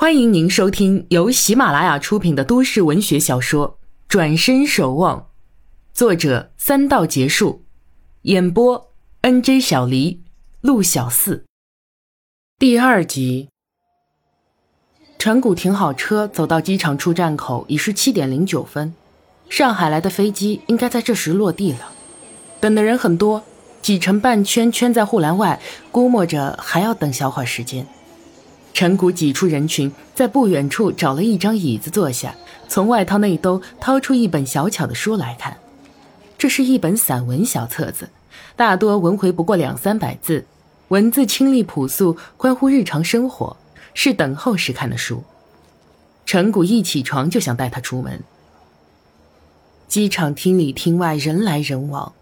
欢迎您收听由喜马拉雅出品的都市文学小说《转身守望》，作者三道结束，演播 N J 小黎、陆小四。第二集，陈谷停好车，走到机场出站口，已是七点零九分。上海来的飞机应该在这时落地了。等的人很多，挤成半圈，圈在护栏外，估摸着还要等小会儿时间。陈谷挤出人群，在不远处找了一张椅子坐下，从外套内兜掏出一本小巧的书来看。这是一本散文小册子，大多文回不过两三百字，文字清丽朴素，关乎日常生活，是等候时看的书。陈谷一起床就想带他出门。机场厅里厅外人来人往，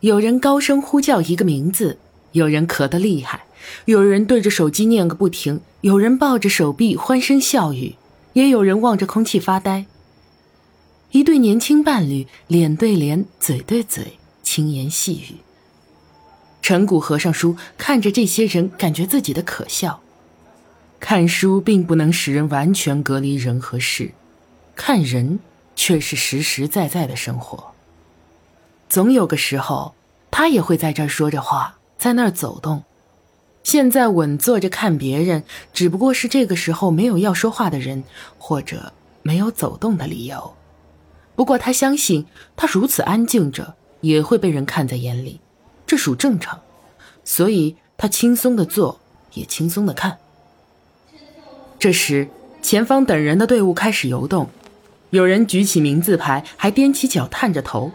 有人高声呼叫一个名字，有人咳得厉害。有人对着手机念个不停，有人抱着手臂欢声笑语，也有人望着空气发呆。一对年轻伴侣脸对脸，嘴对嘴，轻言细语。陈谷合上书，看着这些人，感觉自己的可笑。看书并不能使人完全隔离人和事，看人却是实实在在的生活。总有个时候，他也会在这儿说着话，在那儿走动。现在稳坐着看别人，只不过是这个时候没有要说话的人，或者没有走动的理由。不过他相信，他如此安静着也会被人看在眼里，这属正常。所以他轻松的坐，也轻松的看。这时，前方等人的队伍开始游动，有人举起名字牌，还踮起脚探着头。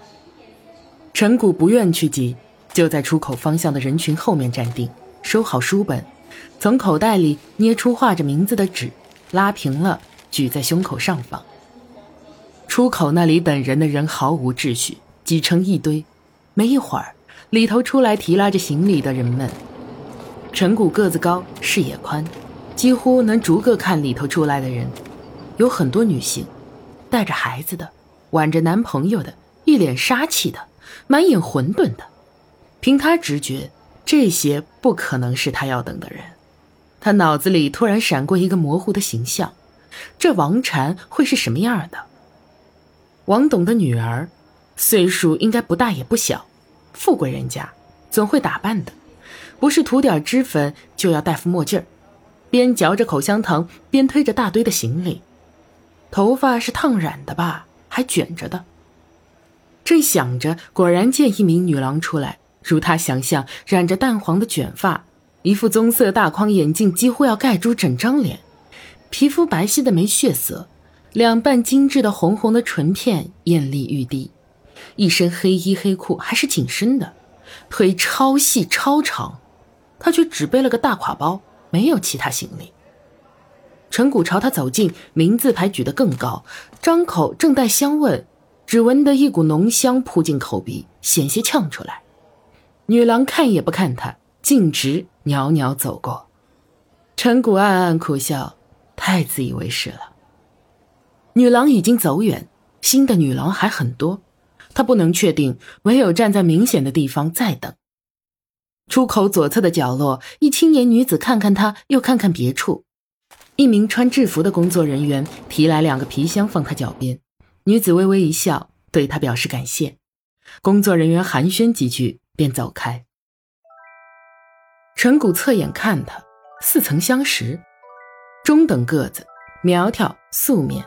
陈谷不愿去挤，就在出口方向的人群后面站定。收好书本，从口袋里捏出画着名字的纸，拉平了，举在胸口上方。出口那里等人的人毫无秩序，挤成一堆。没一会儿，里头出来提拉着行李的人们。陈谷个子高，视野宽，几乎能逐个看里头出来的人。有很多女性，带着孩子的，挽着男朋友的，一脸杀气的，满眼混沌的。凭他直觉。这些不可能是他要等的人，他脑子里突然闪过一个模糊的形象，这王禅会是什么样的？王董的女儿，岁数应该不大也不小，富贵人家，总会打扮的，不是涂点脂粉就要戴副墨镜儿，边嚼着口香糖边推着大堆的行李，头发是烫染的吧，还卷着的。正想着，果然见一名女郎出来。如他想象，染着淡黄的卷发，一副棕色大框眼镜，几乎要盖住整张脸，皮肤白皙的没血色，两瓣精致的红红的唇片艳丽欲滴，一身黑衣黑裤还是紧身的，腿超细超长，他却只背了个大挎包，没有其他行李。陈谷朝他走近，名字牌举得更高，张口正待相问，只闻得一股浓香扑进口鼻，险些呛出来。女郎看也不看他，径直袅袅走过。陈谷暗暗苦笑，太自以为是了。女郎已经走远，新的女郎还很多，他不能确定，唯有站在明显的地方再等。出口左侧的角落，一青年女子看看他，又看看别处。一名穿制服的工作人员提来两个皮箱，放他脚边。女子微微一笑，对他表示感谢。工作人员寒暄几句。便走开。陈谷侧眼看他，似曾相识，中等个子，苗条素面，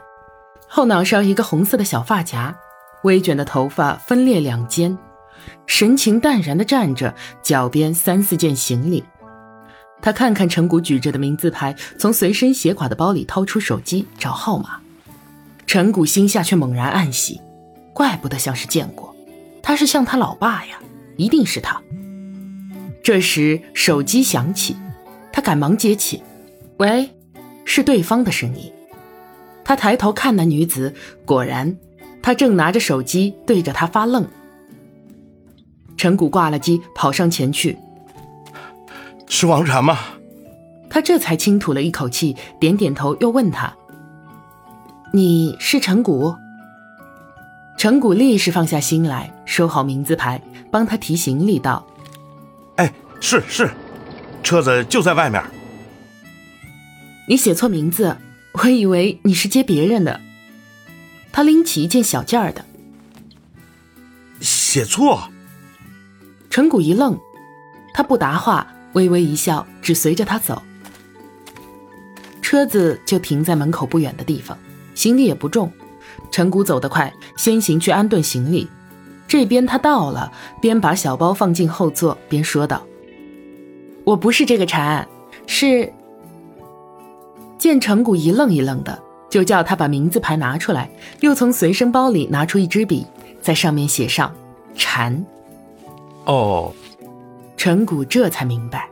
后脑勺一个红色的小发夹，微卷的头发分列两肩，神情淡然的站着，脚边三四件行李。他看看陈谷举着的名字牌，从随身斜挎的包里掏出手机找号码。陈谷心下却猛然暗喜，怪不得像是见过，他是像他老爸呀。一定是他。这时手机响起，他赶忙接起，“喂，是对方的声音。”他抬头看那女子，果然，她正拿着手机对着他发愣。陈谷挂了机，跑上前去：“是王禅吗？”他这才轻吐了一口气，点点头，又问他：“你是陈谷？”陈谷立时放下心来，收好名字牌，帮他提行李道：“哎，是是，车子就在外面。你写错名字，我以为你是接别人的。他拎起一件小件儿的，写错。陈谷一愣，他不答话，微微一笑，只随着他走。车子就停在门口不远的地方，行李也不重。陈谷走得快，先行去安顿行李。这边他到了，边把小包放进后座，边说道：“我不是这个蝉，是……”见陈谷一愣一愣的，就叫他把名字牌拿出来，又从随身包里拿出一支笔，在上面写上“蝉”。哦，陈谷这才明白。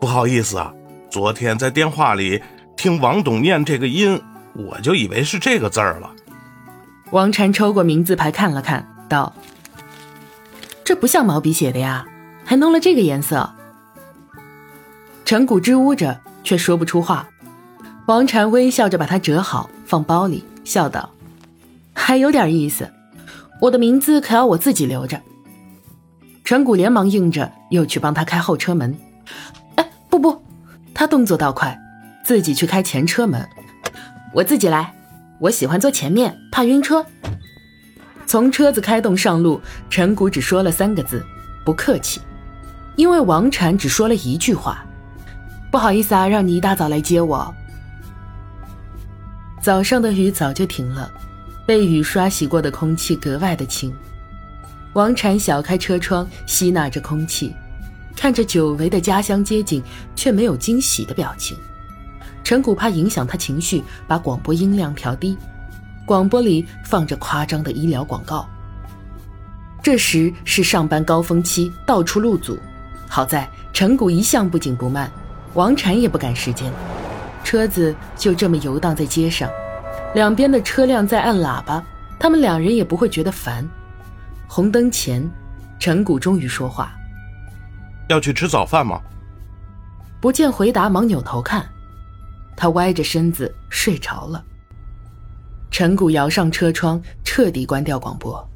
不好意思啊，昨天在电话里听王董念这个音，我就以为是这个字儿了。王禅抽过名字牌看了看，道：“这不像毛笔写的呀，还弄了这个颜色。”陈谷支吾着，却说不出话。王禅微笑着把它折好，放包里，笑道：“还有点意思，我的名字可要我自己留着。”陈谷连忙应着，又去帮他开后车门。哎，不不，他动作倒快，自己去开前车门。我自己来，我喜欢坐前面，怕晕车。从车子开动上路，陈谷只说了三个字：“不客气。”因为王禅只说了一句话：“不好意思啊，让你一大早来接我。”早上的雨早就停了，被雨刷洗过的空气格外的清。王禅小开车窗，吸纳着空气，看着久违的家乡街景，却没有惊喜的表情。陈谷怕影响他情绪，把广播音量调低。广播里放着夸张的医疗广告。这时是上班高峰期，到处路阻。好在陈谷一向不紧不慢，王禅也不赶时间。车子就这么游荡在街上，两边的车辆在按喇叭，他们两人也不会觉得烦。红灯前，陈谷终于说话：“要去吃早饭吗？”不见回答，忙扭头看，他歪着身子睡着了。陈谷摇上车窗，彻底关掉广播。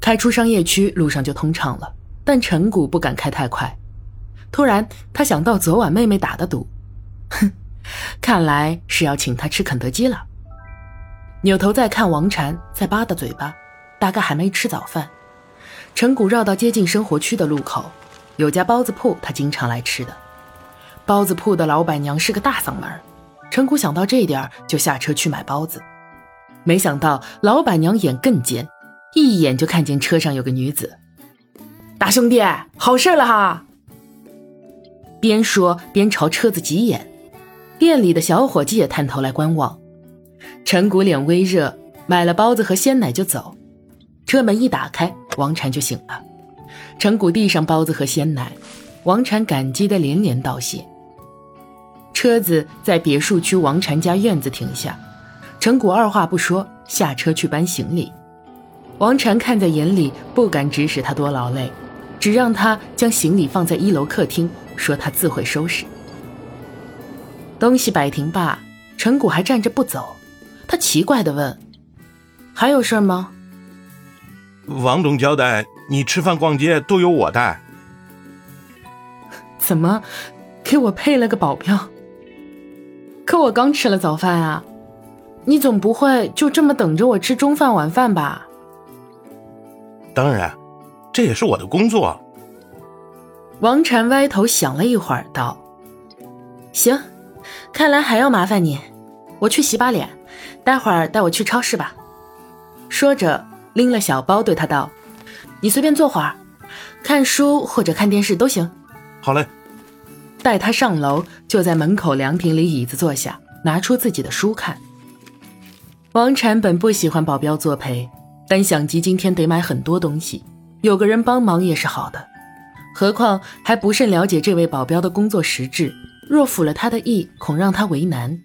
开出商业区，路上就通畅了，但陈谷不敢开太快。突然，他想到昨晚妹妹打的赌，哼，看来是要请他吃肯德基了。扭头再看王禅，在扒着嘴巴，大概还没吃早饭。陈谷绕到接近生活区的路口，有家包子铺，他经常来吃的。包子铺的老板娘是个大嗓门，陈谷想到这点就下车去买包子。没想到老板娘眼更尖，一眼就看见车上有个女子。大兄弟，好事了哈！边说边朝车子挤眼，店里的小伙计也探头来观望。陈谷脸微热，买了包子和鲜奶就走。车门一打开，王禅就醒了。陈谷递上包子和鲜奶，王禅感激的连连道谢。车子在别墅区王禅家院子停下，陈谷二话不说下车去搬行李。王禅看在眼里，不敢指使他多劳累，只让他将行李放在一楼客厅。说他自会收拾东西，摆停罢，陈谷还站着不走。他奇怪的问：“还有事吗？”王总交代，你吃饭、逛街都由我带。怎么，给我配了个保镖？可我刚吃了早饭啊！你总不会就这么等着我吃中饭、晚饭吧？当然，这也是我的工作。王禅歪头想了一会儿，道：“行，看来还要麻烦你。我去洗把脸，待会儿带我去超市吧。”说着，拎了小包，对他道：“你随便坐会儿，看书或者看电视都行。”“好嘞。”带他上楼，就在门口凉亭里椅子坐下，拿出自己的书看。王禅本不喜欢保镖作陪，但想及今天得买很多东西，有个人帮忙也是好的。何况还不甚了解这位保镖的工作实质，若辅了他的意，恐让他为难。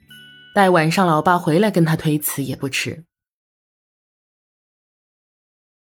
待晚上老爸回来跟他推辞也不迟。